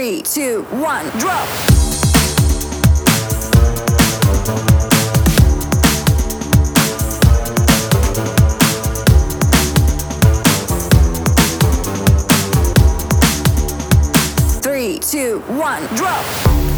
Three, two, one, drop. Three, two, one, drop.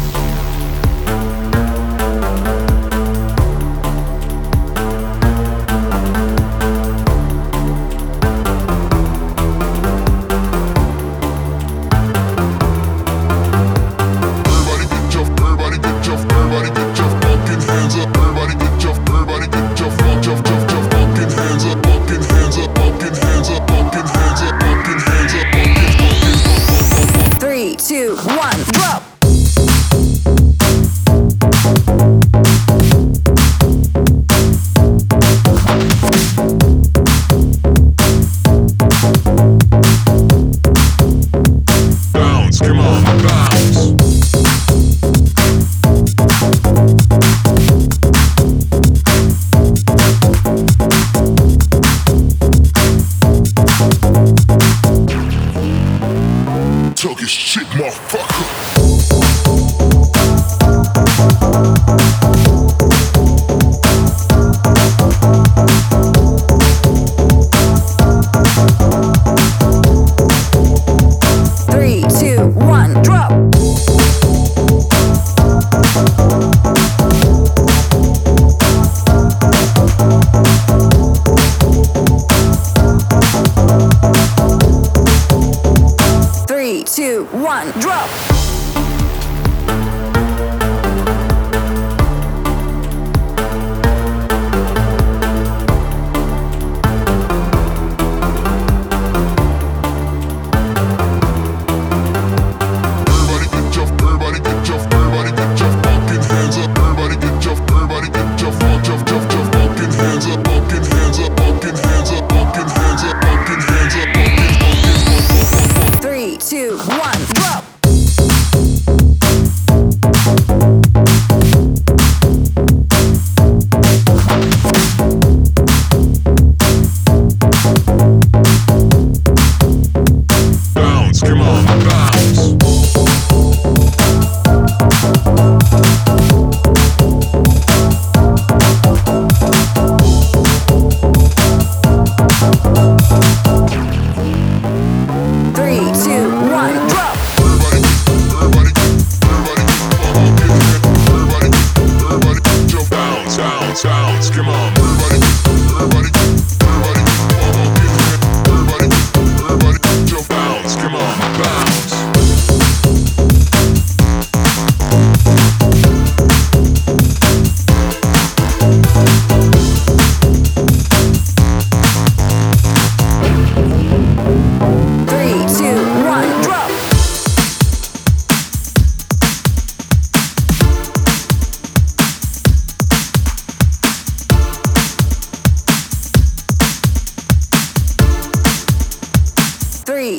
one, drop. Come on. background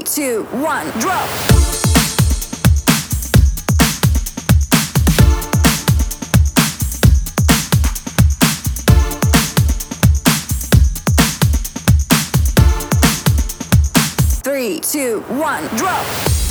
two, one, drop. Three, two, one, drop.